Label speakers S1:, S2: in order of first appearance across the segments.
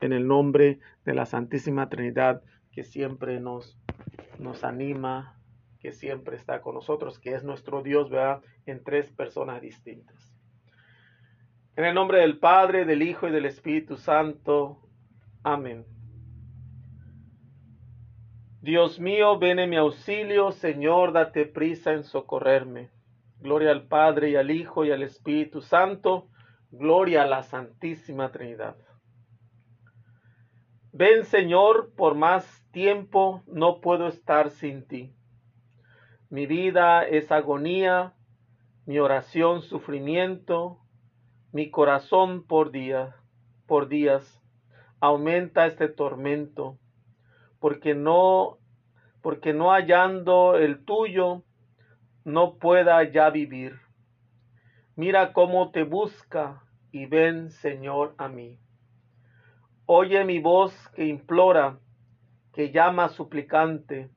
S1: en el nombre de la Santísima Trinidad que siempre nos, nos anima, que siempre está con nosotros, que es nuestro Dios, ¿verdad? En tres personas distintas. En el nombre del Padre, del Hijo y del Espíritu Santo. Amén. Dios mío, ven en mi auxilio, Señor, date prisa en socorrerme. Gloria al Padre y al Hijo y al Espíritu Santo. Gloria a la Santísima Trinidad. Ven, Señor, por más tiempo no puedo estar sin ti. Mi vida es agonía, mi oración sufrimiento, mi corazón por día, por días aumenta este tormento, porque no porque no hallando el tuyo no pueda ya vivir. Mira cómo te busca y ven, Señor, a mí. Oye mi voz que implora, que llama suplicante.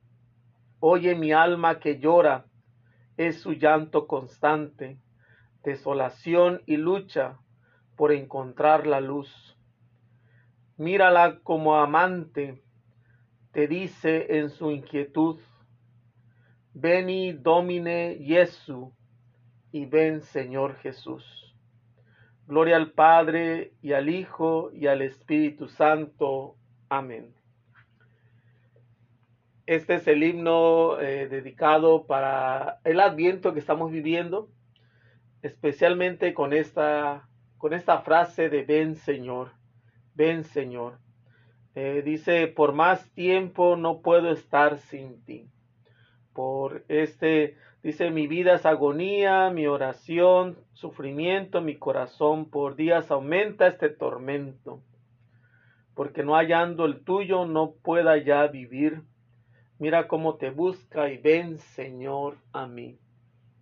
S1: Oye mi alma que llora, es su llanto constante, desolación y lucha por encontrar la luz. Mírala como amante, te dice en su inquietud, Veni Domine Jesu y ven Señor Jesús. Gloria al Padre y al Hijo y al Espíritu Santo. Amén. Este es el himno eh, dedicado para el adviento que estamos viviendo, especialmente con esta, con esta frase de ven Señor, ven Señor. Eh, dice, por más tiempo no puedo estar sin ti. Por este, dice, mi vida es agonía, mi oración, sufrimiento, mi corazón por días aumenta este tormento. Porque no hallando el tuyo no pueda ya vivir. Mira cómo te busca y ven, Señor, a mí.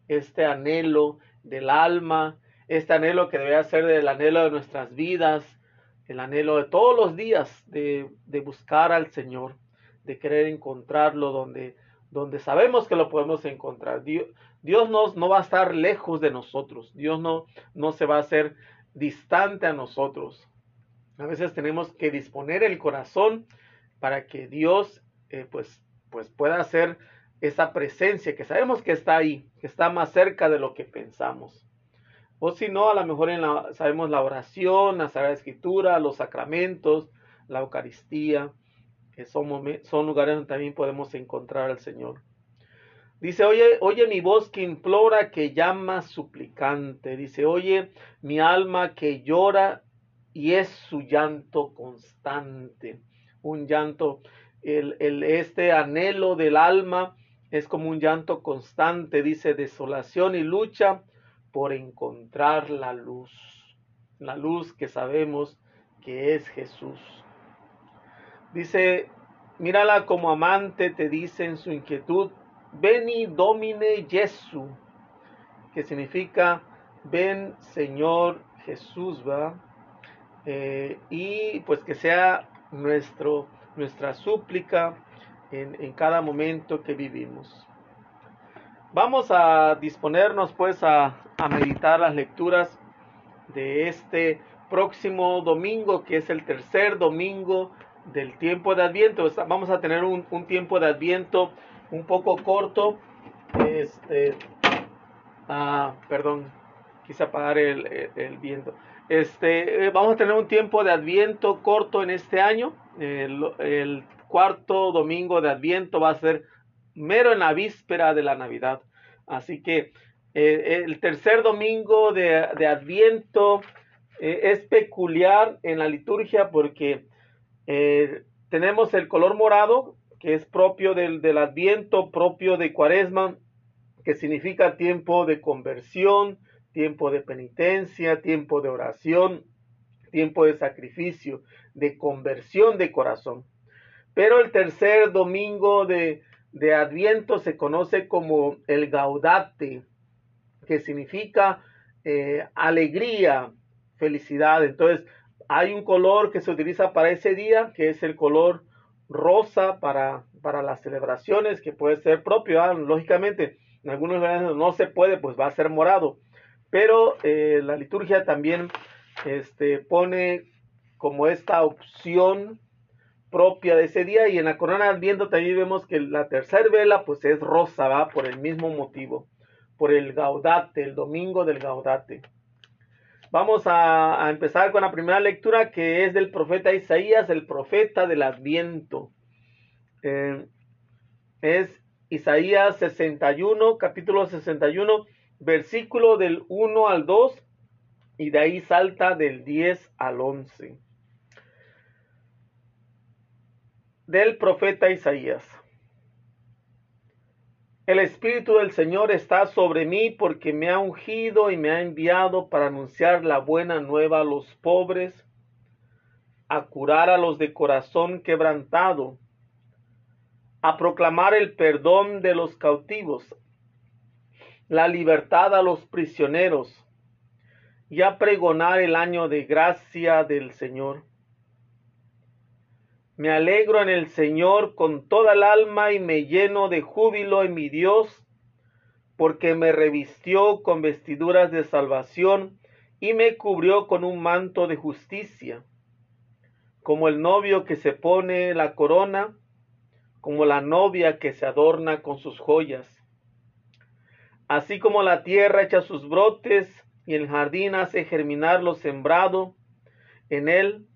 S1: Este anhelo del alma, este anhelo que debe ser el anhelo de nuestras vidas, el anhelo de todos los días de, buscar al Señor, de querer encontrarlo donde, donde sabemos que lo podemos encontrar. Dios, Dios no, no, va a estar lejos de nosotros, Dios no, no se va a hacer distante a nosotros. A veces tenemos que disponer el corazón para que Dios eh, pues, pues pueda hacer esa presencia que sabemos que está ahí, que está más cerca de lo que pensamos. O si no, a lo mejor en la, sabemos la oración, la Sagrada Escritura, los sacramentos, la Eucaristía, que son, son lugares donde también podemos encontrar al Señor. Dice, oye, oye mi voz que implora, que llama suplicante. Dice, oye mi alma que llora y es su llanto constante. Un llanto, el, el, este anhelo del alma es como un llanto constante. Dice, desolación y lucha por encontrar la luz, la luz que sabemos que es Jesús. Dice, mírala como amante, te dice en su inquietud, veni domine Jesu, que significa, ven Señor Jesús, va. Eh, y pues que sea nuestro, nuestra súplica en, en cada momento que vivimos. Vamos a disponernos pues a, meditar las lecturas de este próximo domingo, que es el tercer domingo del tiempo de Adviento. Vamos a tener un, tiempo de Adviento un poco corto. Este, ah, perdón, quise apagar el, viento. Este, eh, vamos a tener un tiempo de Adviento corto en este año. El, el cuarto domingo de Adviento va a ser mero en la víspera de la Navidad. Así que eh, el tercer domingo de, Adviento eh, es peculiar en la liturgia porque eh, tenemos el color morado, que es propio del, del Adviento, propio de Cuaresma, que significa tiempo de conversión, tiempo de penitencia, tiempo de oración, tiempo de sacrificio, de conversión de corazón. Pero el tercer domingo de, de Adviento se conoce como el gaudate, que significa eh, alegría, felicidad. Entonces, hay un color que se utiliza para ese día, que es el color rosa para, para las celebraciones, que puede ser propio, ¿ah? lógicamente. En algunos lugares no se puede, pues va a ser morado. Pero eh, la liturgia también este, pone como esta opción propia de ese día y en la corona de Adviento también vemos que la tercera vela pues es rosa, va por el mismo motivo, por el gaudate, el domingo del gaudate. Vamos a, empezar con la primera lectura que es del profeta Isaías, el profeta del Adviento. Eh, es Isaías 61, capítulo 61, versículo del 1 al 2 y de ahí salta del 10 al 11. Del profeta Isaías. El Espíritu del Señor está sobre mí porque me ha ungido y me ha enviado para anunciar la buena nueva a los pobres, a curar a los de corazón quebrantado, a proclamar el perdón de los cautivos, la libertad a los prisioneros, y a pregonar el año de gracia del Señor. Me alegro en el Señor con toda el alma y me lleno de júbilo en mi Dios, porque me revistió con vestiduras de salvación y me cubrió con un manto de justicia, como el novio que se pone la corona, como la novia que se adorna con sus joyas. Así como la tierra echa sus brotes y el jardín hace germinar lo sembrado, en él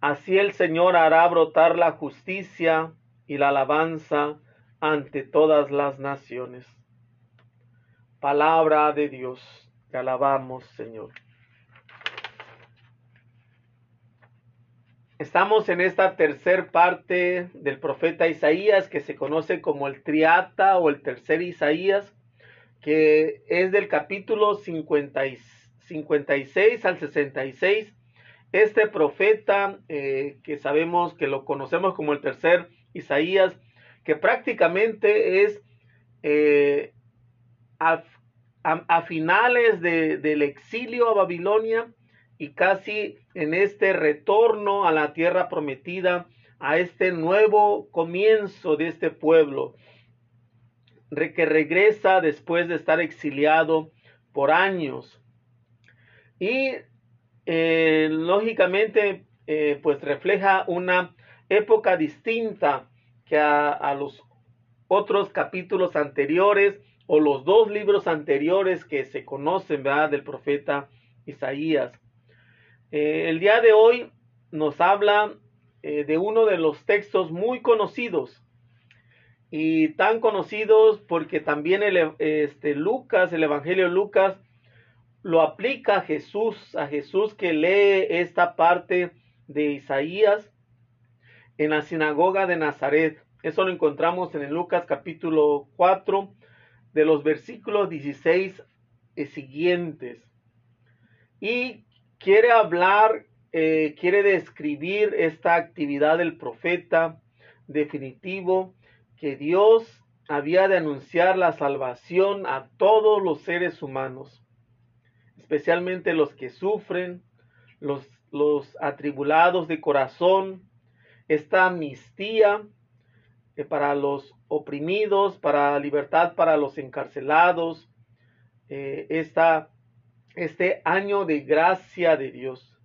S1: Así el Señor hará brotar la justicia y la alabanza ante todas las naciones. Palabra de Dios, te alabamos, Señor. Estamos en esta tercer parte del profeta Isaías que se conoce como el triata o el tercer Isaías, que es del capítulo 56 al 66 este profeta, eh, que sabemos que lo conocemos como el tercer Isaías, que prácticamente es eh, a, finales del exilio a Babilonia y casi en este retorno a la tierra prometida, a este nuevo comienzo de este pueblo, que regresa después de estar exiliado por años. Y eh, lógicamente, eh, pues refleja una época distinta que a, los otros capítulos anteriores o los dos libros anteriores que se conocen ¿verdad? del profeta Isaías. Eh, el día de hoy nos habla de uno de los textos muy conocidos y tan conocidos porque también este, Lucas, el Evangelio de Lucas, lo aplica a Jesús, a Jesús que lee esta parte de Isaías en la sinagoga de Nazaret. Eso lo encontramos en el Lucas capítulo 4 de los versículos 16 y siguientes. Y quiere hablar, eh, quiere describir esta actividad del profeta definitivo que Dios había de anunciar la salvación a todos los seres humanos especialmente los que sufren, los, los atribulados de corazón, esta amnistía eh, para los oprimidos, para libertad para los encarcelados, eh, este año de gracia de Dios.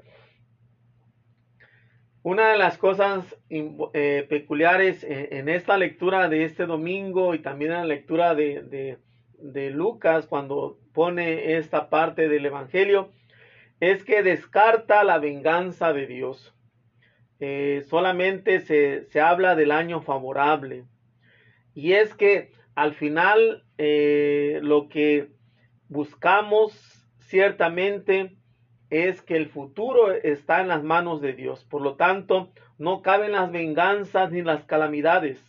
S1: Una de las cosas eh, peculiares en, esta lectura de este domingo y también en la lectura de, de Lucas cuando pone esta parte del Evangelio es que descarta la venganza de Dios. Eh, solamente se, habla del año favorable. Y es que al final eh, lo que buscamos ciertamente es que el futuro está en las manos de Dios. Por lo tanto, no caben las venganzas ni las calamidades.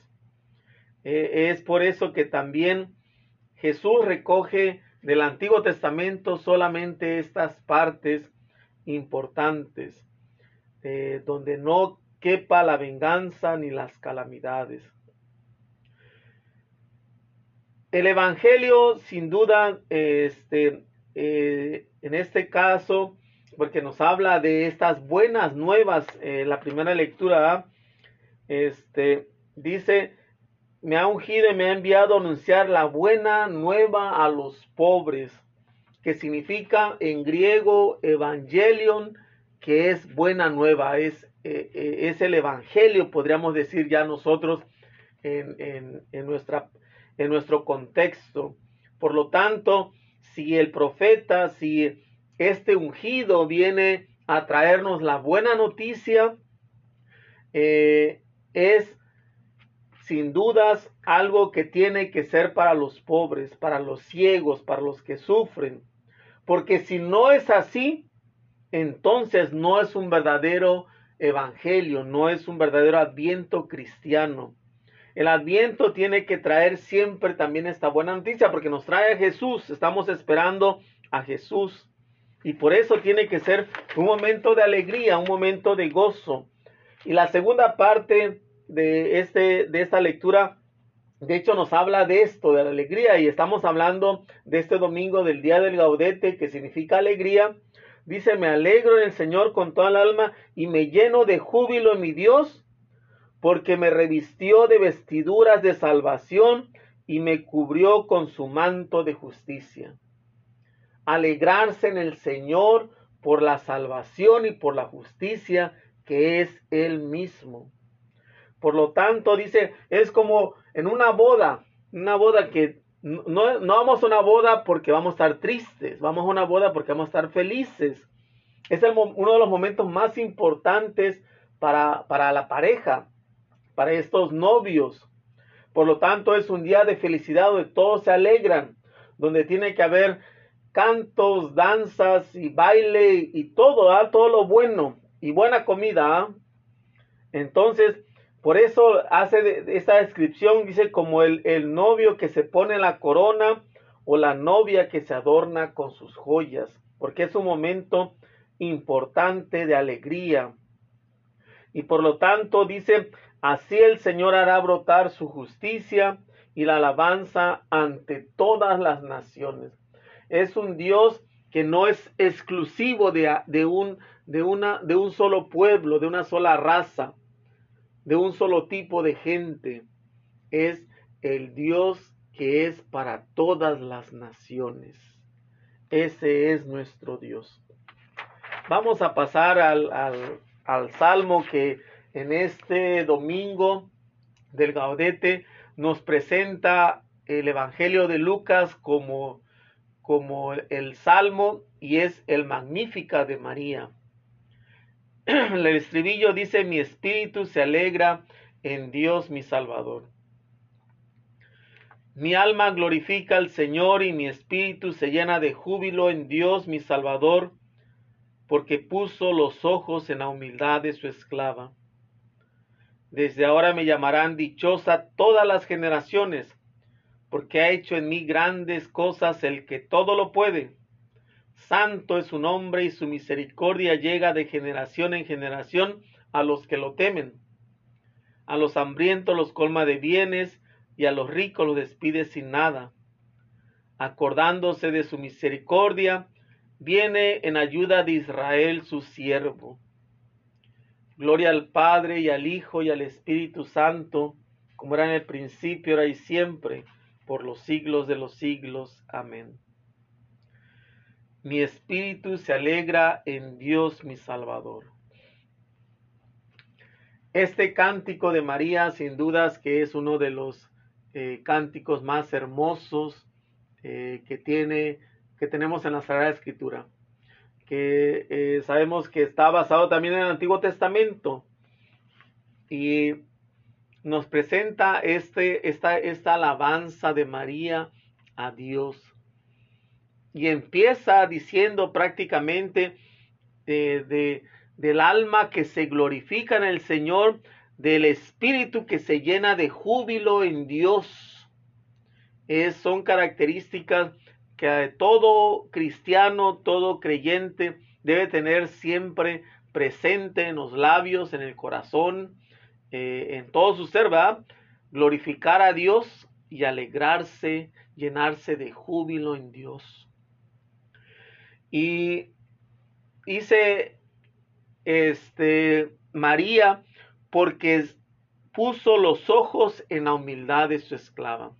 S1: Eh, es por eso que también Jesús recoge del Antiguo Testamento solamente estas partes importantes, eh, donde no quepa la venganza ni las calamidades. El Evangelio, sin duda, este, eh, en este caso, porque nos habla de estas buenas nuevas, eh, la primera lectura, este, dice, me ha ungido y me ha enviado a anunciar la buena nueva a los pobres, que significa en griego evangelion, que es buena nueva, es, eh, eh, es el Evangelio, podríamos decir ya nosotros en, en, nuestra, en nuestro contexto. Por lo tanto, si el profeta, si este ungido viene a traernos la buena noticia, eh, es sin dudas algo que tiene que ser para los pobres, para los ciegos, para los que sufren. Porque si no es así, entonces no es un verdadero evangelio, no es un verdadero adviento cristiano. El adviento tiene que traer siempre también esta buena noticia porque nos trae a Jesús, estamos esperando a Jesús. Y por eso tiene que ser un momento de alegría, un momento de gozo. Y la segunda parte de, este, de esta lectura, de hecho, nos habla de esto, de la alegría. Y estamos hablando de este domingo del Día del Gaudete, que significa alegría. Dice, me alegro en el Señor con toda el alma y me lleno de júbilo en mi Dios, porque me revistió de vestiduras de salvación y me cubrió con su manto de justicia. Alegrarse en el Señor por la salvación y por la justicia que es Él mismo. Por lo tanto, dice, es como en una boda, una boda que no, no, vamos a una boda porque vamos a estar tristes, vamos a una boda porque vamos a estar felices. Es uno de los momentos más importantes para, para la pareja, para estos novios. Por lo tanto, es un día de felicidad donde todos se alegran, donde tiene que haber cantos, danzas y baile y todo, todo lo bueno y buena comida. ¿ah? Entonces, por eso hace esta descripción, dice como el, el novio que se pone la corona o la novia que se adorna con sus joyas, porque es un momento importante de alegría. Y por lo tanto dice, así el Señor hará brotar su justicia y la alabanza ante todas las naciones. Es un Dios que no es exclusivo de, de, un, de, una, de un solo pueblo, de una sola raza de un solo tipo de gente. Es el Dios que es para todas las naciones. Ese es nuestro Dios. Vamos a pasar al, al, salmo que en este domingo del Gaudete nos presenta el Evangelio de Lucas como, como el salmo y es el Magnífica de María. el estribillo dice, mi espíritu se alegra en Dios mi Salvador. Mi alma glorifica al Señor y mi espíritu se llena de júbilo en Dios mi Salvador, porque puso los ojos en la humildad de su esclava. Desde ahora me llamarán dichosa todas las generaciones, porque ha hecho en mí grandes cosas el que todo lo puede. Santo es su nombre y su misericordia llega de generación en generación a los que lo temen. A los hambrientos los colma de bienes y a los ricos los despide sin nada. Acordándose de su misericordia, viene en ayuda de Israel su siervo. Gloria al Padre y al Hijo y al Espíritu Santo, como era en el principio, ahora y siempre, por los siglos de los siglos. Amén. Mi espíritu se alegra en Dios mi Salvador. Este cántico de María, sin dudas que es uno de los eh, cánticos más hermosos eh, que tiene, que tenemos en la Sagrada Escritura, que eh, sabemos que está basado también en el Antiguo Testamento y nos presenta este, esta, esta alabanza de María a Dios y empieza diciendo prácticamente de, del alma que se glorifica en el Señor, del espíritu que se llena de júbilo en Dios. Es, son características que todo cristiano, todo creyente debe tener siempre presente en los labios, en el corazón, eh, en todo su ser, ¿verdad? Glorificar a Dios y alegrarse, llenarse de júbilo en Dios. Y dice este María porque puso los ojos en la humildad de su esclava.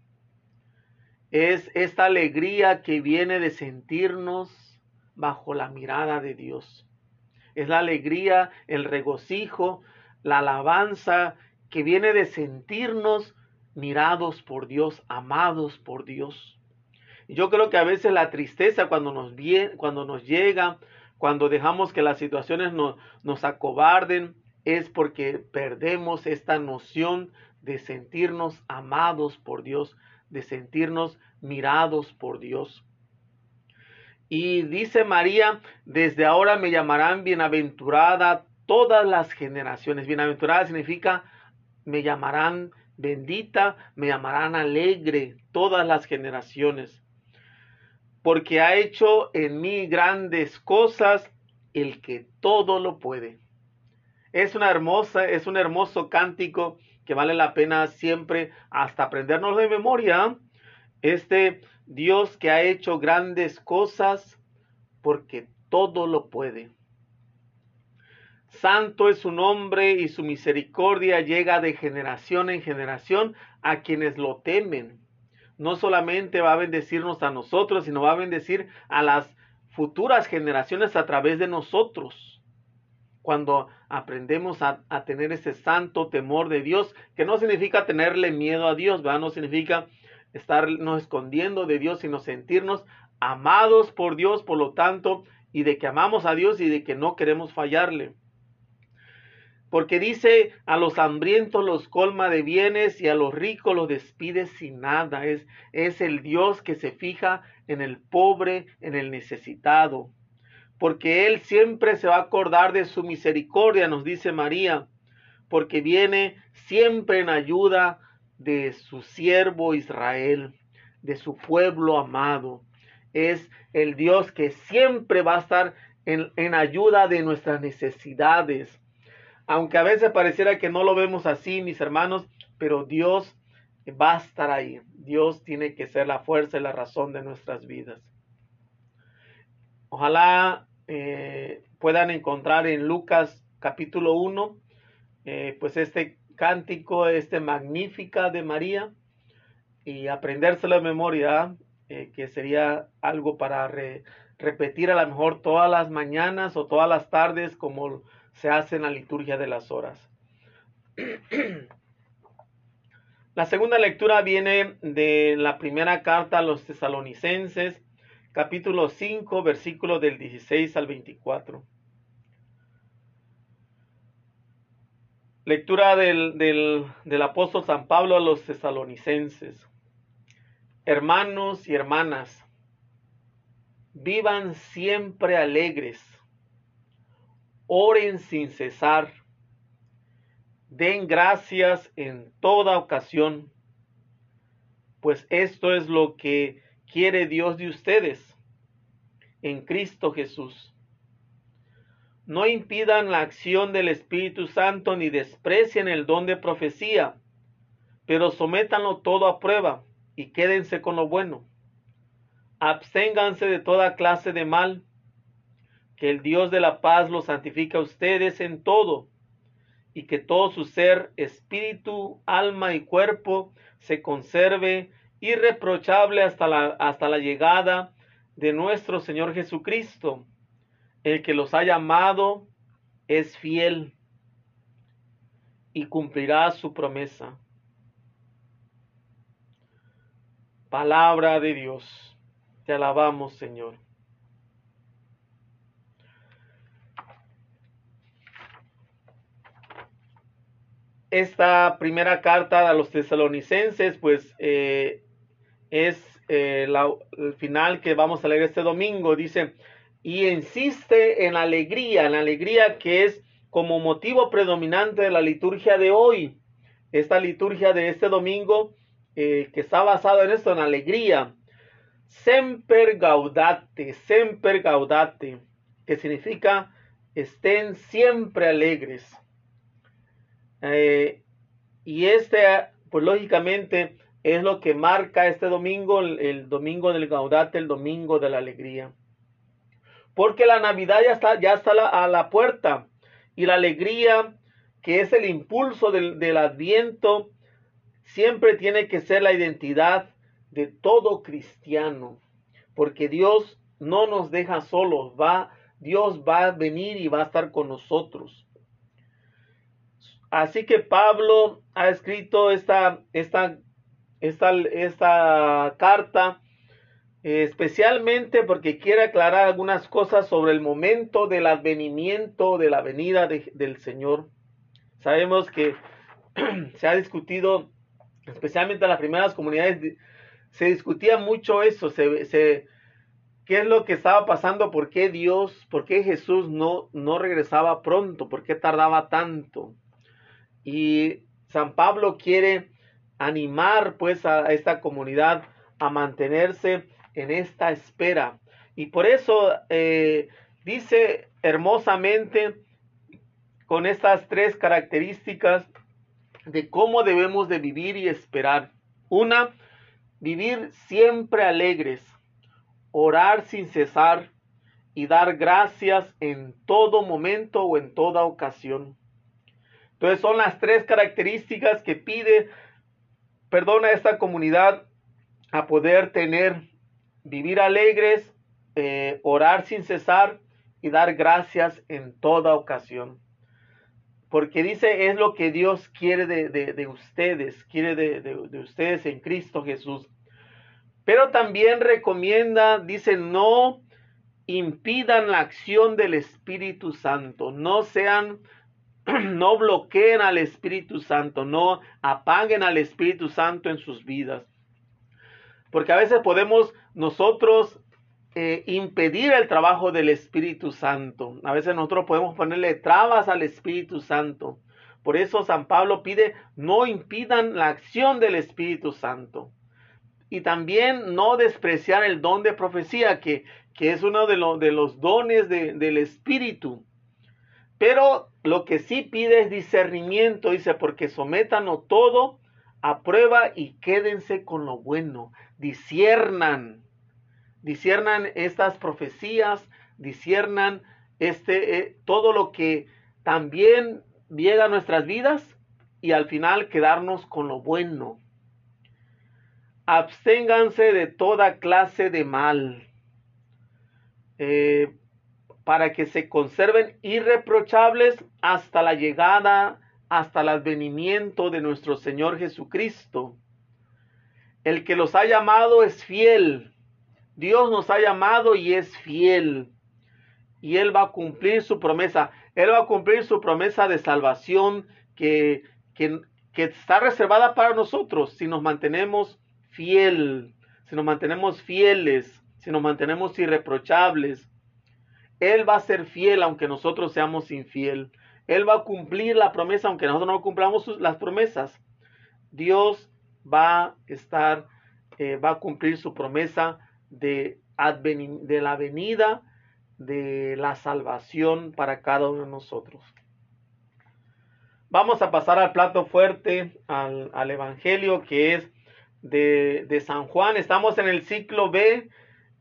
S1: Es esta alegría que viene de sentirnos bajo la mirada de Dios. es la alegría, el regocijo, la alabanza que viene de sentirnos mirados por Dios, amados por Dios. Yo creo que a veces la tristeza cuando nos, viene, cuando nos llega, cuando dejamos que las situaciones nos acobarden, es porque perdemos esta noción de sentirnos amados por Dios, de sentirnos mirados por Dios. Y dice María, desde ahora me llamarán bienaventurada todas las generaciones. Bienaventurada significa me llamarán bendita, me llamarán alegre todas las generaciones. Porque ha hecho en mí grandes cosas el que todo lo puede. Es una hermosa, es un hermoso cántico que vale la pena siempre hasta aprendernos de memoria. Este Dios que ha hecho grandes cosas porque todo lo puede. Santo es su nombre y su misericordia llega de generación en generación a quienes lo temen. No solamente va a bendecirnos a nosotros, sino va a bendecir a las futuras generaciones a través de nosotros. Cuando aprendemos a, tener ese santo temor de Dios, que no significa tenerle miedo a Dios, ¿verdad? no significa estarnos escondiendo de Dios, sino sentirnos amados por Dios, por lo tanto, y de que amamos a Dios y de que no queremos fallarle. Porque dice, a los hambrientos los colma de bienes y a los ricos los despide sin nada. Es, es el Dios que se fija en el pobre, en el necesitado. Porque Él siempre se va a acordar de su misericordia, nos dice María, porque viene siempre en ayuda de su siervo Israel, de su pueblo amado. Es el Dios que siempre va a estar en, en, ayuda de nuestras necesidades. Aunque a veces pareciera que no lo vemos así, mis hermanos, pero Dios va a estar ahí. Dios tiene que ser la fuerza y la razón de nuestras vidas. Ojalá eh, puedan encontrar en Lucas capítulo 1, eh, pues este cántico, este magnífica de María y aprendérselo de memoria, eh, que sería algo para repetir a lo mejor todas las mañanas o todas las tardes como se hace en la liturgia de las horas. La segunda lectura viene de la primera carta a los tesalonicenses, capítulo 5, versículos del 16 al 24. Lectura del, del, apóstol San Pablo a los tesalonicenses. Hermanos y hermanas, vivan siempre alegres, oren sin cesar, den gracias en toda ocasión, pues esto es lo que quiere Dios de ustedes en Cristo Jesús no impidan la acción del Espíritu Santo ni desprecien el don de profecía, pero sométanlo todo a prueba y quédense con lo bueno. Absténganse de toda clase de mal, que el Dios de la paz los santifique a ustedes en todo, y que todo su ser, espíritu, alma y cuerpo se conserve irreprochable hasta la, hasta la llegada de nuestro Señor Jesucristo el que los ha llamado es fiel y cumplirá su promesa. Palabra de Dios. Te alabamos, Señor. Esta primera carta a los tesalonicenses, pues eh, es eh, el final que vamos a leer este domingo. Dice, y insiste en la alegría, en la alegría que es como motivo predominante de la liturgia de hoy. Esta liturgia de este domingo eh, que está basada en esto, en alegría. Semper gaudate, semper gaudate, que significa estén siempre alegres. Eh, y este, pues lógicamente, es lo que marca este domingo, el domingo del gaudate, el domingo de la alegría. Porque la Navidad ya está, ya está a la puerta. Y la alegría que es el impulso del, del adviento siempre tiene que ser la identidad de todo cristiano, porque Dios no nos deja solos, va Dios va a venir y va a estar con nosotros. Así que Pablo ha escrito esta, esta, esta, esta carta especialmente porque quiere aclarar algunas cosas sobre el momento del advenimiento de la venida del Señor. Sabemos que se ha discutido, especialmente en las primeras comunidades, se discutía mucho eso, qué es lo que estaba pasando, por qué Dios, por qué Jesús no, no regresaba pronto, por qué tardaba tanto. Y San Pablo quiere animar pues a esta comunidad a mantenerse en esta espera. Y por eso eh, dice hermosamente con estas tres características de cómo debemos de vivir y esperar. Una, vivir siempre alegres, orar sin cesar y dar gracias en todo momento o en toda ocasión. Entonces son las tres características que pide, perdona esta comunidad a poder tener vivir alegres, eh, orar sin cesar y dar gracias en toda ocasión. Porque dice, es lo que Dios quiere de, ustedes, quiere de, ustedes en Cristo Jesús. Pero también recomienda, dice, no impidan la acción del Espíritu Santo, no sean, no bloqueen al Espíritu Santo, no apaguen al Espíritu Santo en sus vidas. Porque a veces podemos nosotros eh, impedir el trabajo del Espíritu Santo. A veces nosotros podemos ponerle trabas al Espíritu Santo. Por eso San Pablo pide, no impidan la acción del Espíritu Santo. Y también no despreciar el don de profecía, que, que es uno de, de los dones del Espíritu. Pero lo que sí pide es discernimiento, dice, porque sométanlo todo a prueba y quédense con lo bueno. Disciernan disiernan estas profecías, disiernan este, eh, todo lo que también llega a nuestras vidas y al final quedarnos con lo bueno. Absténganse de toda clase de mal eh, para que se conserven irreprochables hasta la llegada, hasta el advenimiento de nuestro Señor Jesucristo. El que los ha llamado es fiel Dios nos ha llamado y es fiel. Y Él va a cumplir su promesa. Él va a cumplir su promesa de salvación que, que, está reservada para nosotros si nos mantenemos fiel, si nos mantenemos fieles, si nos mantenemos irreprochables. Él va a ser fiel aunque nosotros seamos infiel. Él va a cumplir la promesa aunque nosotros no cumplamos las promesas. Dios va a estar, eh, va a cumplir su promesa de, la venida de la salvación para cada uno de nosotros. Vamos a pasar al plato fuerte, al, Evangelio que es de, San Juan. Estamos en el ciclo B,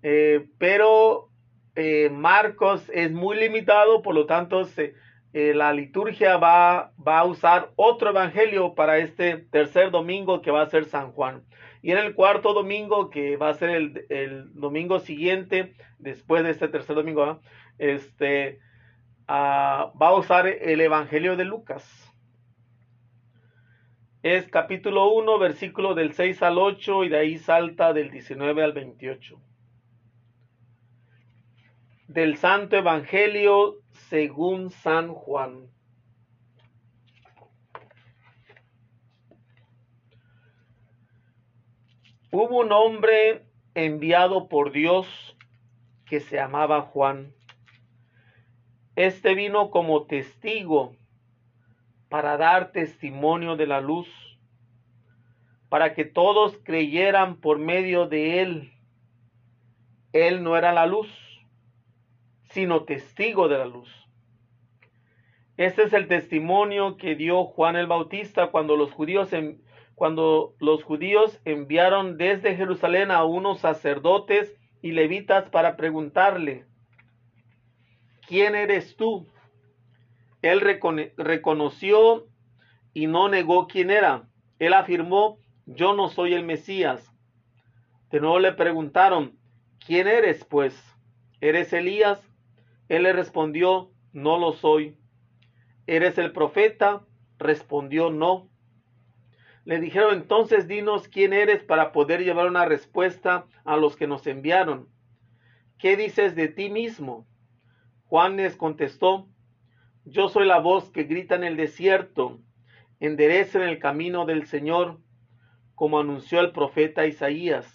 S1: eh, pero eh, Marcos es muy limitado, por lo tanto eh, la liturgia va, a usar otro Evangelio para este tercer domingo que va a ser San Juan. Y en el cuarto domingo, que va a ser el, domingo siguiente, después de este tercer domingo, este, ah, va a usar el Evangelio de Lucas. Es capítulo 1, versículo del 6 al 8 y de ahí salta del 19 al 28. Del Santo Evangelio según San Juan. Hubo un hombre enviado por Dios que se llamaba Juan. Este vino como testigo para dar testimonio de la luz, para que todos creyeran por medio de él. Él no era la luz, sino testigo de la luz. Este es el testimonio que dio Juan el Bautista cuando los judíos cuando los judíos enviaron desde Jerusalén a unos sacerdotes y levitas para preguntarle, ¿quién eres tú? Él reconoció y no negó quién era. Él afirmó, yo no soy el Mesías. De nuevo le preguntaron, ¿quién eres pues? ¿Eres Elías? Él le respondió, no lo soy. ¿Eres el profeta? Respondió, no. Le dijeron, entonces dinos quién eres para poder llevar una respuesta a los que nos enviaron. ¿Qué dices de ti mismo? Juan les contestó, yo soy la voz que grita en el desierto, enderecen el camino del Señor, como anunció el profeta Isaías.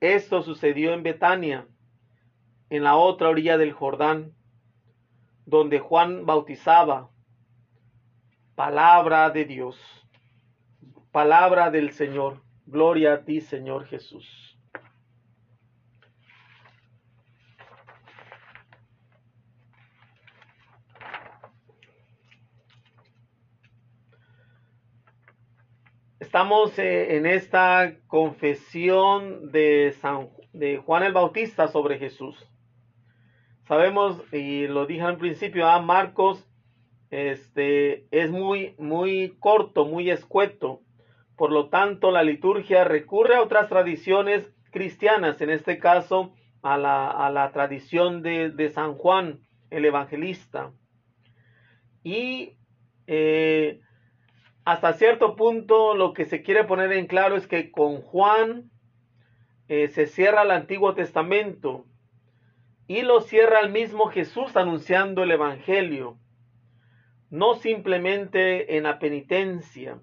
S1: Esto sucedió en Betania, en la otra orilla del Jordán, donde Juan bautizaba. Palabra de Dios, palabra del Señor. Gloria a ti, Señor Jesús. Estamos eh, en esta confesión de, San, de Juan el Bautista sobre Jesús. Sabemos, y lo dije al principio, a ah, Marcos este, es muy, muy corto, muy escueto. Por lo tanto, la liturgia recurre a otras tradiciones cristianas, en este caso a la, a la tradición de, de, San Juan, el evangelista. Y eh, hasta cierto punto lo que se quiere poner en claro es que con Juan eh, se cierra el Antiguo Testamento y lo cierra el mismo Jesús anunciando el Evangelio, no simplemente en la penitencia.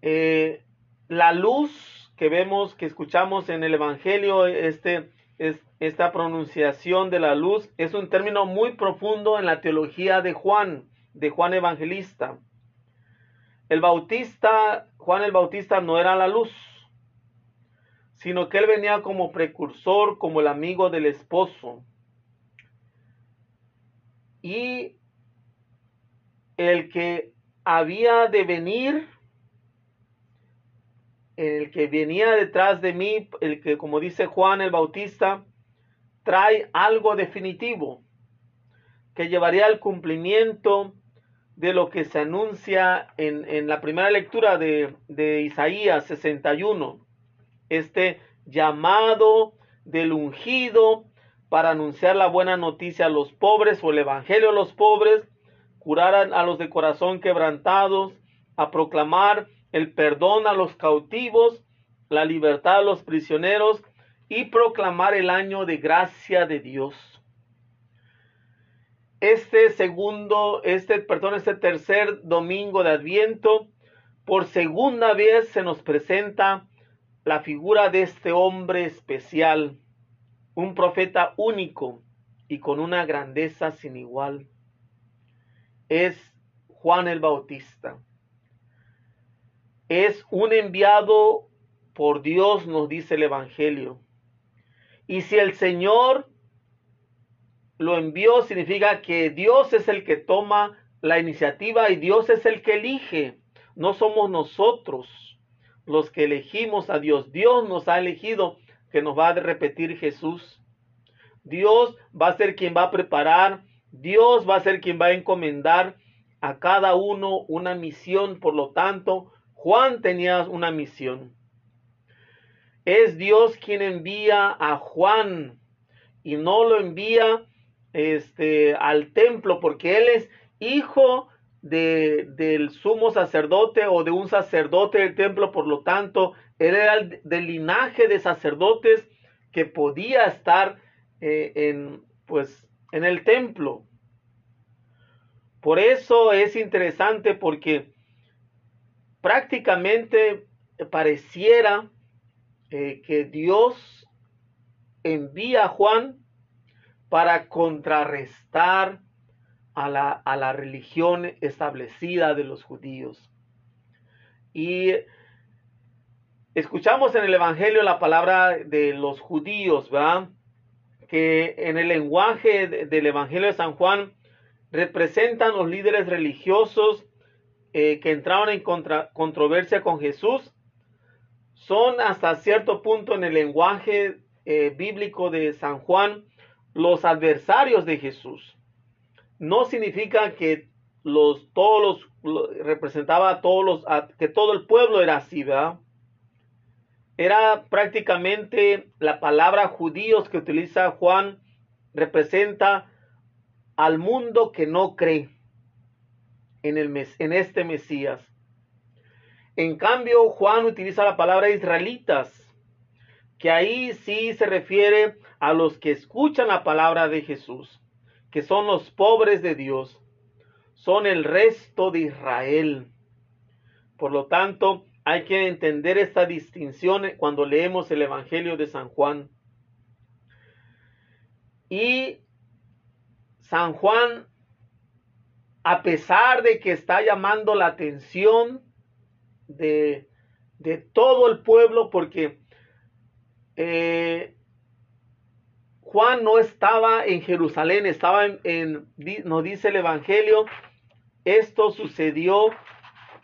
S1: Eh, la luz que vemos, que escuchamos en el Evangelio, este, es, esta pronunciación de la luz, es un término muy profundo en la teología de Juan, de Juan Evangelista. El Bautista, Juan el Bautista no era la luz, sino que él venía como precursor, como el amigo del esposo. Y el que había de venir, el que venía detrás de mí, el que, como dice Juan el Bautista, trae algo definitivo que llevaría al cumplimiento de lo que se anuncia en, la primera lectura de, de Isaías 61, este llamado del ungido para anunciar la buena noticia a los pobres o el evangelio a los pobres, curar a, los de corazón quebrantados, a proclamar el perdón a los cautivos, la libertad a los prisioneros y proclamar el año de gracia de Dios este segundo, este, perdón, este tercer domingo de Adviento, por segunda vez se nos presenta la figura de este hombre especial, un profeta único y con una grandeza sin igual. Es Juan el Bautista. Es un enviado por Dios, nos dice el Evangelio. Y si el Señor lo envió significa que Dios es el que toma la iniciativa y Dios es el que elige. No somos nosotros los que elegimos a Dios. Dios nos ha elegido que nos va a repetir Jesús. Dios va a ser quien va a preparar. Dios va a ser quien va a encomendar a cada uno una misión. Por lo tanto, Juan tenía una misión. Es Dios quien envía a Juan y no lo envía este, al templo porque él es hijo de, del sumo sacerdote o de un sacerdote del templo, por lo tanto, él era del linaje de sacerdotes que podía estar eh, en, pues, en el templo. Por eso es interesante porque prácticamente pareciera eh, que Dios envía a Juan para contrarrestar a la, a la religión establecida de los judíos. Y escuchamos en el Evangelio la palabra de los judíos, ¿verdad? que en el lenguaje del Evangelio de San Juan representan los líderes religiosos eh, que entraron en controversia con Jesús, son hasta cierto punto en el lenguaje eh, bíblico de San Juan los adversarios de Jesús. No significa que los todos los representaba a todos los que todo el pueblo era así, ¿verdad? Era prácticamente la palabra judíos que utiliza Juan representa al mundo que no cree en, el, en este Mesías. En cambio, Juan utiliza la palabra israelitas, que ahí sí se refiere a los que escuchan la palabra de Jesús, que son los pobres de Dios, son el resto de Israel. Por lo tanto, hay que entender esta distinción cuando leemos el Evangelio de San Juan. Y San Juan, a pesar de que está llamando la atención de, todo el pueblo, porque eh, Juan no estaba en Jerusalén, estaba en, nos dice el Evangelio, esto sucedió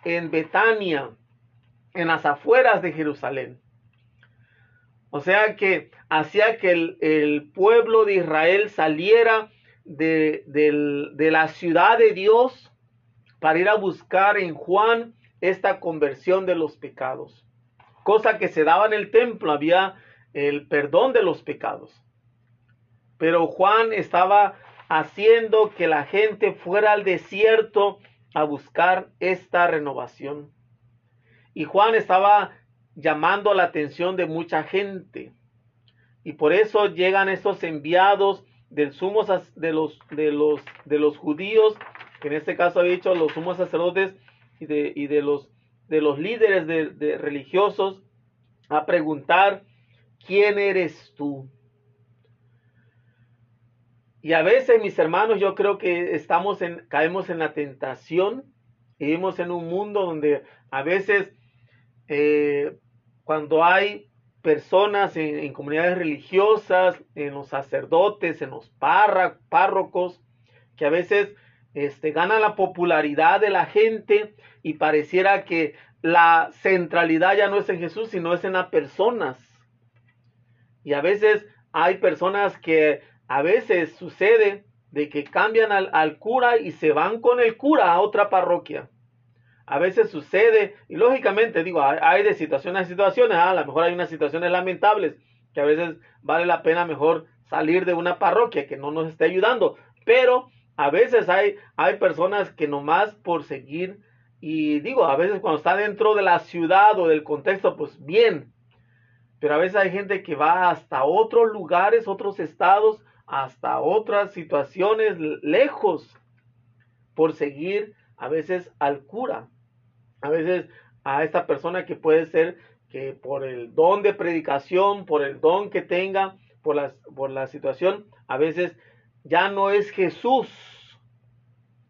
S1: en Betania en las afueras de Jerusalén. O sea que hacía que el, pueblo de Israel saliera de, la ciudad de Dios para ir a buscar en Juan esta conversión de los pecados. Cosa que se daba en el templo, había el perdón de los pecados. Pero Juan estaba haciendo que la gente fuera al desierto a buscar esta renovación. Y Juan estaba llamando la atención de mucha gente. Y por eso llegan estos enviados del de los, de los, de los judíos, que en este caso ha dicho los sumos sacerdotes y de, y de los, de los líderes de, religiosos, a preguntar, ¿quién eres tú? Y a veces, mis hermanos, yo creo que estamos en, caemos en la tentación, vivimos en un mundo donde a veces eh, cuando hay personas en, comunidades religiosas, en los sacerdotes, en los párrocos, que a veces este, ganan la popularidad de la gente y pareciera que la centralidad ya no es en Jesús, sino es en las personas. Y a veces hay personas que a veces sucede de que cambian al, cura y se van con el cura a otra parroquia. A veces sucede, y lógicamente digo, hay, de situaciones a situaciones, a lo mejor hay unas situaciones lamentables que a veces vale la pena mejor salir de una parroquia que no nos esté ayudando, pero a veces hay, hay personas que nomás por seguir, y digo, a veces cuando está dentro de la ciudad o del contexto, pues bien, pero a veces hay gente que va hasta otros lugares, otros estados, hasta otras situaciones lejos por seguir a veces al cura a veces a esta persona que puede ser que por el don de predicación, por el don que tenga, por la, por la situación, a veces ya no es Jesús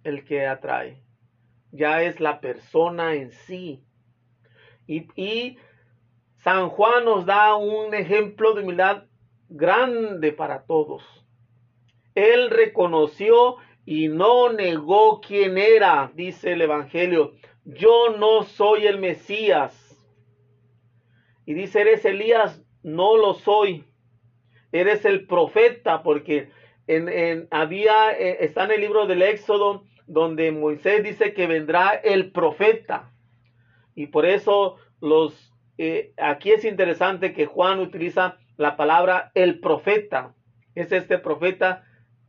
S1: el que atrae, ya es la persona en sí. Y, y San Juan nos da un ejemplo de humildad grande para todos. Él reconoció y no negó quién era, dice el Evangelio yo no soy el Mesías. Y dice, eres Elías, no lo soy. Eres el profeta, porque había, eh, está en el libro del Éxodo, donde Moisés dice que vendrá el profeta. Y por eso los, eh, aquí es interesante que Juan utiliza la palabra el profeta. Es este profeta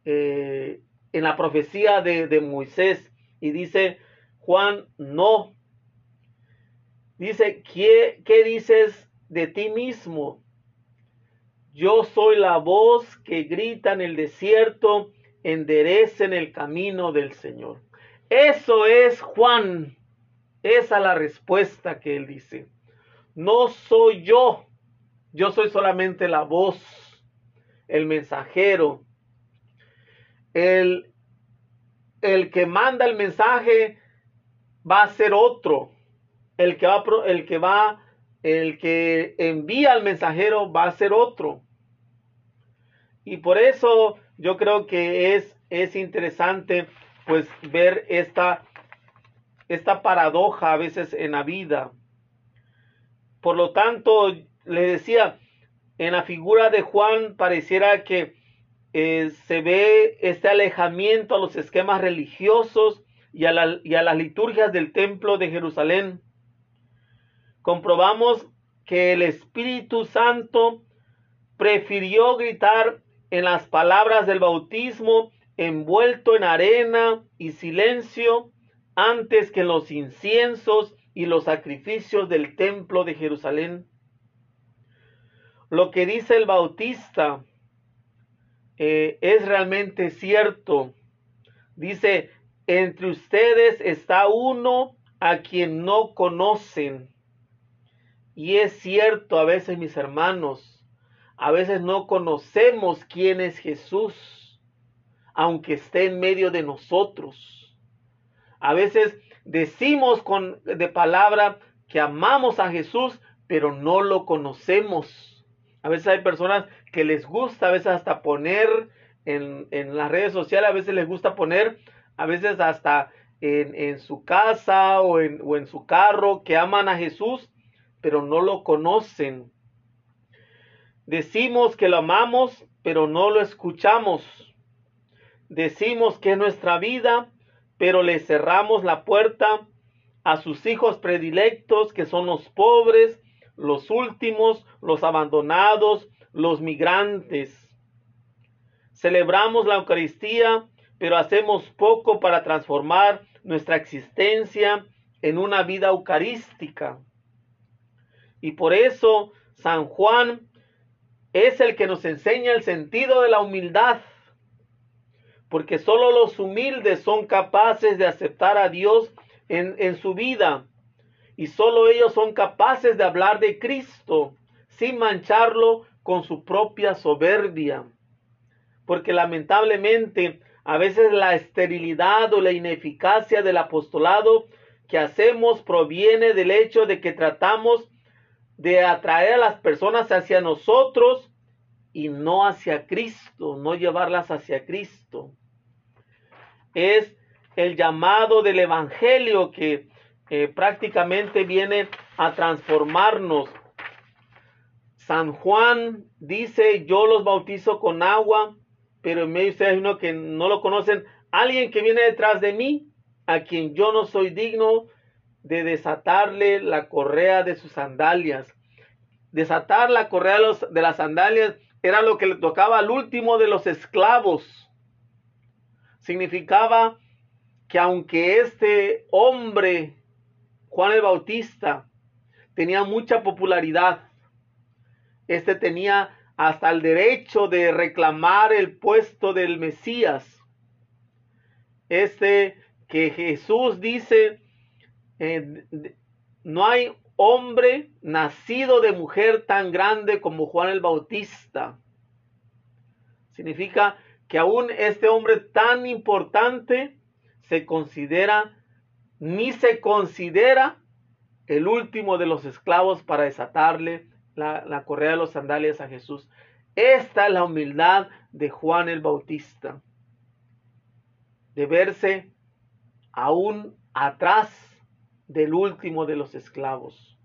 S1: eh, en la profecía de, Moisés. Y dice, Juan no. Dice, ¿qué, ¿qué dices de ti mismo? Yo soy la voz que grita en el desierto, enderecen el camino del Señor. Eso es Juan. Esa es la respuesta que él dice. No soy yo. Yo soy solamente la voz, el mensajero. El, el que manda el mensaje va a ser otro. El que va, el que va, el que envía al mensajero va a ser otro. Y por eso yo creo que es, es interesante pues ver esta, esta paradoja a veces en la vida. Por lo tanto, le decía, en la figura de Juan pareciera que eh, se ve este alejamiento a los esquemas religiosos y a, y a las liturgias del templo de Jerusalén. Comprobamos que el Espíritu Santo prefirió gritar en las palabras del bautismo envuelto en arena y silencio antes que en los inciensos y los sacrificios del templo de Jerusalén. Lo que dice el bautista eh, es realmente cierto. Dice, entre ustedes está uno a quien no conocen. Y es cierto a veces, mis hermanos, a veces no conocemos quién es Jesús, aunque esté en medio de nosotros. A veces decimos con de palabra que amamos a Jesús, pero no lo conocemos. A veces hay personas que les gusta, a veces hasta poner en, en las redes sociales, a veces les gusta poner, a veces hasta en, en su casa o en, o en su carro, que aman a Jesús, pero no lo conocen. Decimos que lo amamos, pero no lo escuchamos. Decimos que es nuestra vida, pero le cerramos la puerta a sus hijos predilectos, que son los pobres, los últimos, los abandonados, los migrantes. Celebramos la Eucaristía, pero hacemos poco para transformar nuestra existencia en una vida eucarística. Y por eso San Juan es el que nos enseña el sentido de la humildad, porque solo los humildes son capaces de aceptar a Dios en, en su vida, y solo ellos son capaces de hablar de Cristo sin mancharlo con su propia soberbia. Porque lamentablemente a veces la esterilidad o la ineficacia del apostolado que hacemos proviene del hecho de que tratamos de atraer a las personas hacia nosotros y no hacia Cristo, no llevarlas hacia Cristo. Es el llamado del Evangelio que prácticamente viene a transformarnos. San Juan dice, yo los bautizo con agua, pero en medio de ustedes hay uno que no lo conocen, alguien que viene detrás de mí, a quien yo no soy digno de desatarle la correa de sus sandalias. Desatar la correa de, las sandalias era lo que le tocaba al último de los esclavos. Significaba que aunque este hombre, Juan el Bautista, tenía mucha popularidad, este tenía hasta el derecho de reclamar el puesto del Mesías. Este que Jesús dice, eh, no hay hombre nacido de mujer tan grande como Juan el Bautista. Significa que aún este hombre tan importante se considera, ni se considera el último de los esclavos para desatarle la, correa de los sandalias a Jesús. Esta es la humildad de Juan el Bautista, de verse aún atrás del último de los esclavos.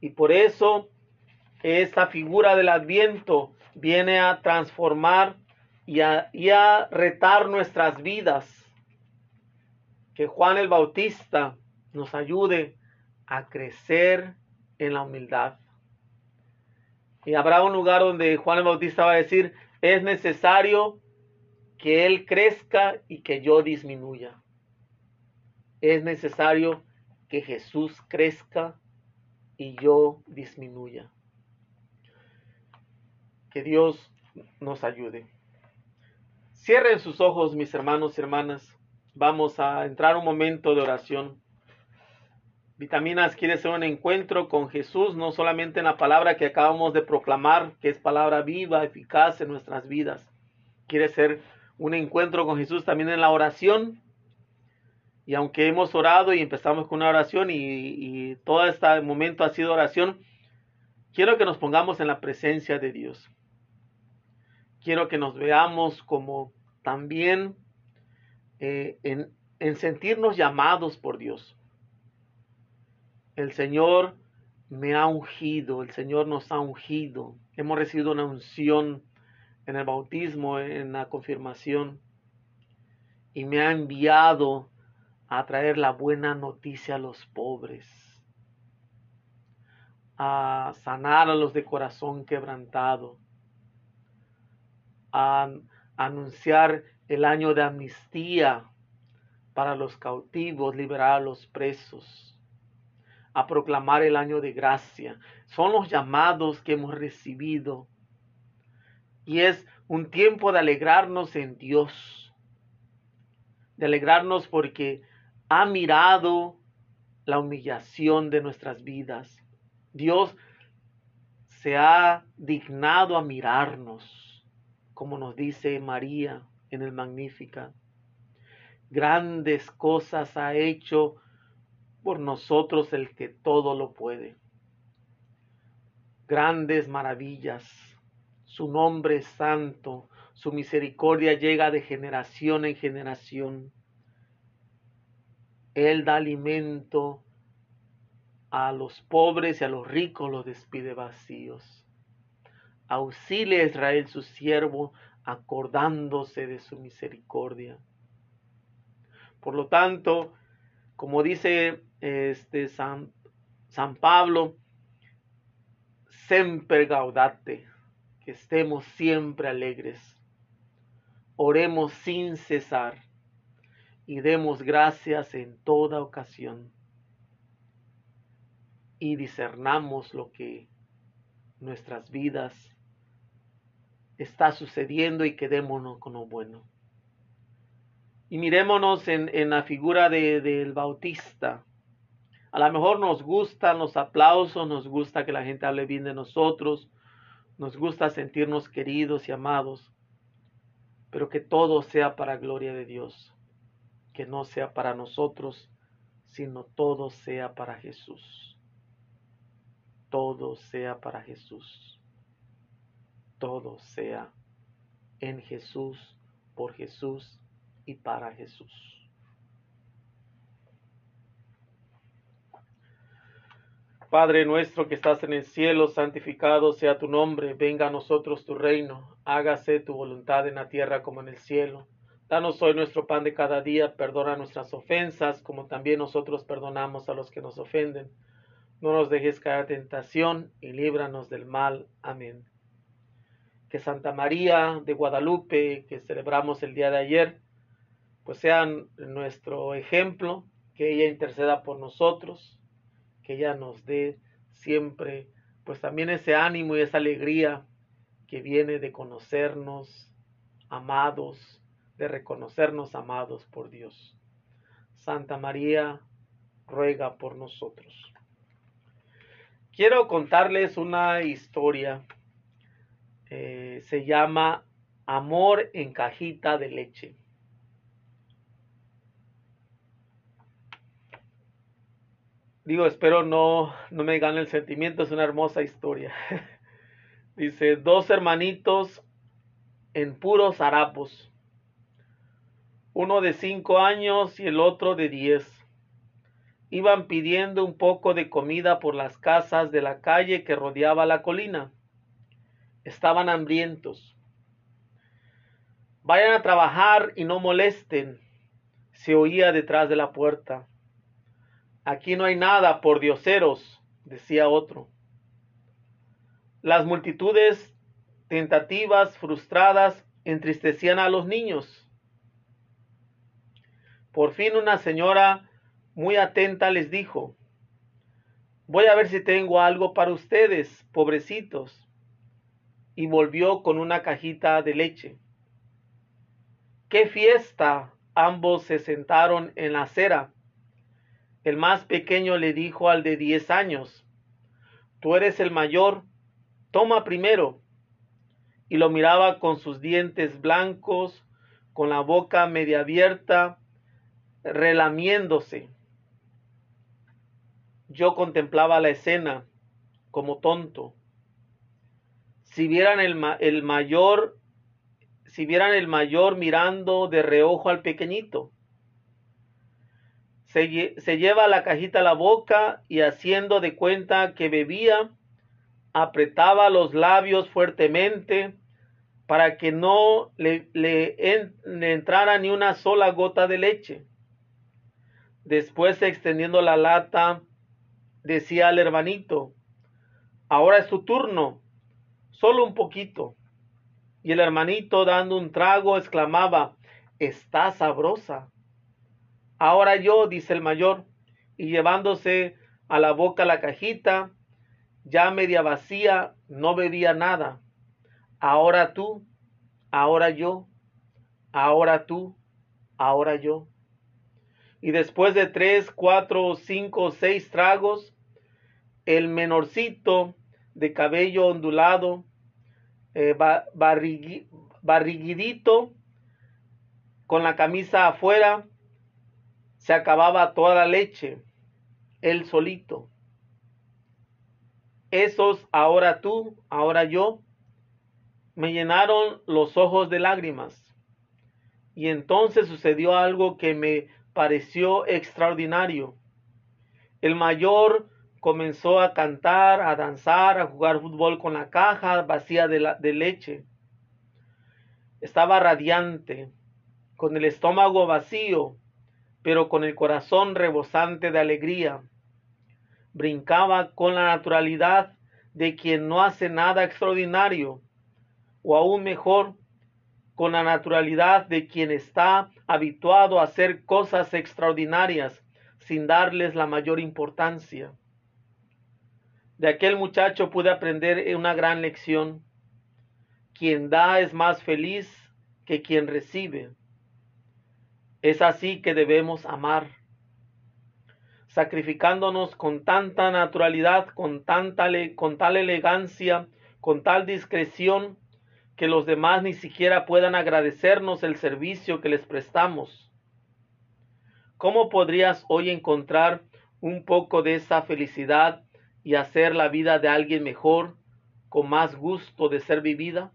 S1: Y por eso esta figura del adviento viene a transformar y a, y a retar nuestras vidas. Que Juan el Bautista nos ayude a crecer en la humildad. Y habrá un lugar donde Juan el Bautista va a decir, es necesario que Él crezca y que yo disminuya es necesario que Jesús crezca y yo disminuya. Que Dios nos ayude. Cierren sus ojos, mis hermanos y hermanas. Vamos a entrar un momento de oración. Vitaminas quiere ser un encuentro con Jesús, no solamente en la palabra que acabamos de proclamar, que es palabra viva, eficaz en nuestras vidas. Quiere ser un encuentro con Jesús también en la oración, y aunque hemos orado y empezamos con una oración y, todo este momento ha sido oración, quiero que nos pongamos en la presencia de Dios. Quiero que nos veamos como también eh, en, en sentirnos llamados por Dios. El Señor me ha ungido, el Señor nos ha ungido. Hemos recibido una unción en el bautismo, en la confirmación, y me ha enviado a traer la buena noticia a los pobres, a sanar a los de corazón quebrantado, a anunciar el año de amnistía para los cautivos, liberar a los presos, a proclamar el año de gracia. Son los llamados que hemos recibido. Y es un tiempo de alegrarnos en Dios, de alegrarnos porque ha mirado la humillación de nuestras vidas. Dios se ha dignado a mirarnos, como nos dice María en el Magnífica. Grandes cosas ha hecho por nosotros el que todo lo puede. Grandes maravillas. Su nombre es santo. Su misericordia llega de generación en generación. Él da alimento a los pobres y a los ricos los despide vacíos. Auxilia a Israel su siervo, acordándose de su misericordia. Por lo tanto, como dice este San, San Pablo, semper gaudate, que estemos siempre alegres. Oremos sin cesar y demos gracias en toda ocasión. Y discernamos lo que nuestras vidas está sucediendo y quedémonos con lo bueno. Y mirémonos en, en la figura del de, Bautista. A lo mejor nos gustan los aplausos, nos gusta que la gente hable bien de nosotros, nos gusta sentirnos queridos y amados, pero que todo sea para gloria de Dios que no sea para nosotros, sino todo sea para Jesús. Todo sea para Jesús. Todo sea en Jesús, por Jesús y para Jesús. Padre nuestro que estás en el cielo, santificado sea tu nombre, venga a nosotros tu reino, hágase tu voluntad en la tierra como en el cielo. Danos hoy nuestro pan de cada día, perdona nuestras ofensas, como también nosotros perdonamos a los que nos ofenden. No nos dejes caer tentación y líbranos del mal. Amén. Que Santa María de Guadalupe, que celebramos el día de ayer, pues sea nuestro ejemplo, que ella interceda por nosotros, que ella nos dé siempre, pues también ese ánimo y esa alegría que viene de conocernos amados, de reconocernos amados por Dios. Santa María, ruega por nosotros. Quiero contarles una historia. Eh, se llama Amor en cajita de leche. Digo, espero no, no me gane el sentimiento, es una hermosa historia. Dice, dos hermanitos en puros harapos uno de cinco años y el otro de diez. Iban pidiendo un poco de comida por las casas de la calle que rodeaba la colina. Estaban hambrientos. Vayan a trabajar y no molesten, se oía detrás de la puerta. Aquí no hay nada, por dioseros, decía otro. Las multitudes tentativas, frustradas, entristecían a los niños por fin una señora muy atenta les dijo, voy a ver si tengo algo para ustedes, pobrecitos. Y volvió con una cajita de leche. ¡Qué fiesta! Ambos se sentaron en la acera. El más pequeño le dijo al de diez años, Tú eres el mayor, toma primero. Y lo miraba con sus dientes blancos, con la boca media abierta, relamiéndose. Yo contemplaba la escena como tonto. Si vieran el, el mayor si vieran el mayor mirando de reojo al pequeñito. Se, lleva la cajita a la boca y haciendo de cuenta que bebía, apretaba los labios fuertemente para que no le, le, le entrara ni una sola gota de leche. Después, extendiendo la lata, decía al hermanito, ahora es tu turno, solo un poquito. Y el hermanito, dando un trago, exclamaba, está sabrosa. Ahora yo, dice el mayor, y llevándose a la boca la cajita, ya media vacía, no bebía nada. Ahora tú, ahora yo, ahora tú, ahora yo. Y después de tres, cuatro, cinco, seis tragos, el menorcito de cabello ondulado, eh, barriguidito, con la camisa afuera, se acababa toda la leche, él solito. Esos, ahora tú, ahora yo, me llenaron los ojos de lágrimas. Y entonces sucedió algo que me pareció extraordinario. El mayor comenzó a cantar, a danzar, a jugar fútbol con la caja vacía de, de leche. Estaba radiante, con el estómago vacío, pero con el corazón rebosante de alegría. Brincaba con la naturalidad de quien no hace nada extraordinario, o aún mejor, con la naturalidad de quien está habituado a hacer cosas extraordinarias sin darles la mayor importancia. De aquel muchacho pude aprender una gran lección. Quien da es más feliz que quien recibe. Es así que debemos amar, sacrificándonos con tanta naturalidad, con, con tal elegancia, con tal discreción, que los demás ni siquiera puedan agradecernos el servicio que les prestamos. ¿Cómo podrías hoy encontrar un poco de esa felicidad y hacer la vida de alguien mejor, con más gusto de ser vivida?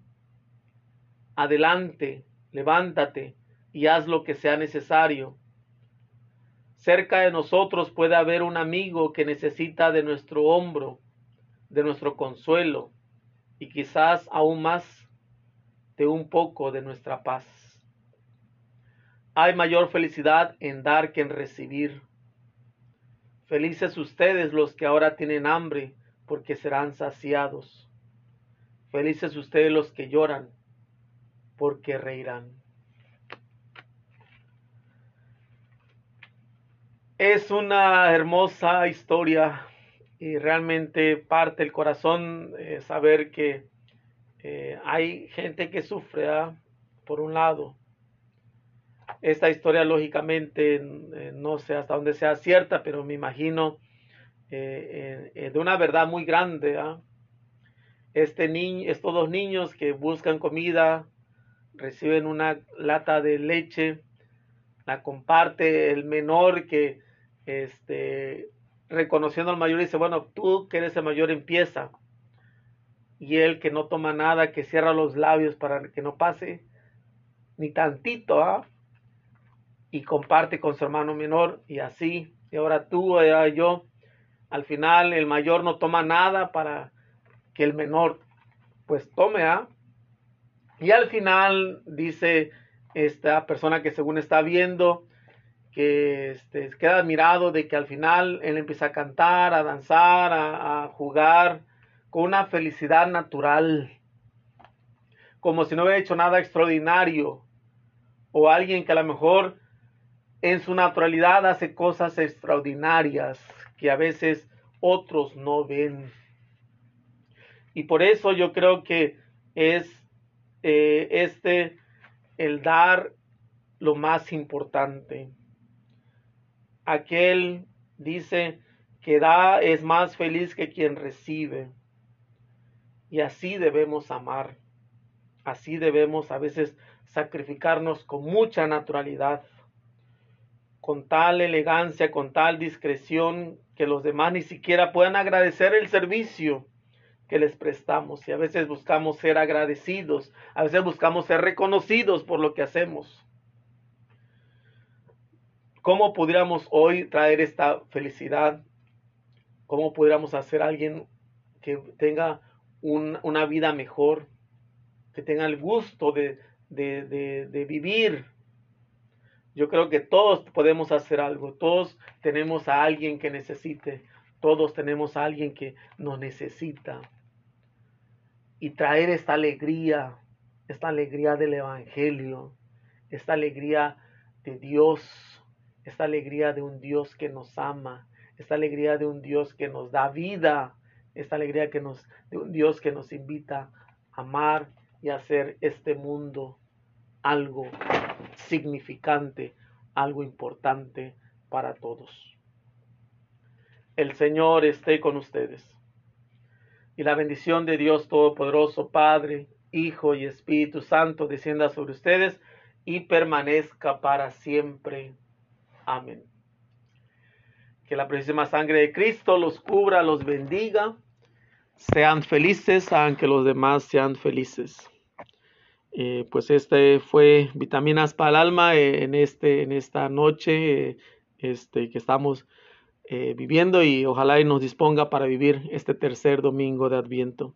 S1: Adelante, levántate y haz lo que sea necesario. Cerca de nosotros puede haber un amigo que necesita de nuestro hombro, de nuestro consuelo y quizás aún más de un poco de nuestra paz. Hay mayor felicidad en dar que en recibir. Felices ustedes los que ahora tienen hambre, porque serán saciados. Felices ustedes los que lloran, porque reirán. Es una hermosa historia y realmente parte el corazón eh, saber que eh, hay gente que sufre, ¿ah? por un lado, esta historia lógicamente eh, no sé hasta dónde sea cierta, pero me imagino eh, eh, de una verdad muy grande. ¿ah? Este niño, estos dos niños que buscan comida, reciben una lata de leche, la comparte el menor que este, reconociendo al mayor dice, bueno, tú que eres el mayor empieza. Y él que no toma nada, que cierra los labios para que no pase ni tantito, ¿ah? Y comparte con su hermano menor y así, y ahora tú, y yo, al final el mayor no toma nada para que el menor pues tome, ¿ah? Y al final dice esta persona que según está viendo, que este, queda admirado de que al final él empieza a cantar, a danzar, a, a jugar con una felicidad natural, como si no hubiera hecho nada extraordinario, o alguien que a lo mejor en su naturalidad hace cosas extraordinarias que a veces otros no ven. Y por eso yo creo que es eh, este el dar lo más importante. Aquel dice que da es más feliz que quien recibe. Y así debemos amar. Así debemos a veces sacrificarnos con mucha naturalidad con tal elegancia, con tal discreción, que los demás ni siquiera puedan agradecer el servicio que les prestamos y a veces buscamos ser agradecidos, a veces buscamos ser reconocidos por lo que hacemos. ¿Cómo pudiéramos hoy traer esta felicidad? ¿Cómo pudiéramos hacer a alguien que tenga una vida mejor, que tenga el gusto de, de vivir? Yo creo que todos podemos hacer algo, todos tenemos a alguien que necesite, todos tenemos a alguien que nos necesita. Y traer esta alegría, esta alegría del Evangelio, esta alegría de Dios esta alegría de un Dios que nos ama, esta alegría de un Dios que nos da vida, esta alegría que nos, de un Dios que nos invita a amar y hacer este mundo algo significante, algo importante para todos. El Señor esté con ustedes. Y la bendición de Dios Todopoderoso, Padre, Hijo y Espíritu Santo, descienda sobre ustedes y permanezca para siempre. Amén. Que la preciosa sangre de Cristo los cubra, los bendiga. Sean felices, hagan que los demás sean felices. Eh, pues este fue vitaminas para el alma eh, en este en esta noche eh, este que estamos viviendo y ojalá y nos disponga para vivir este tercer domingo de Adviento.